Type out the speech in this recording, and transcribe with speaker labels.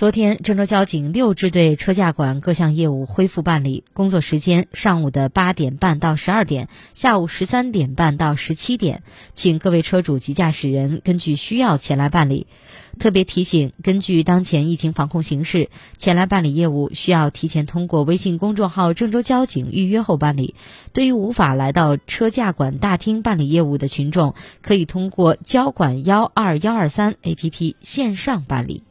Speaker 1: 昨天郑州交警六支队车驾管各项业务恢复办理工作时间上午的八点半到十二点下午十三点半到十七点请各位车主及驾驶人根据需要前来办理。特别提醒根据当前疫情防控形势前来办理业务需要提前通过微信公众号郑州交警预约后办理。对于无法来到车驾管大厅办理业务的群众可以通过交管幺二幺二三 app 线上办理。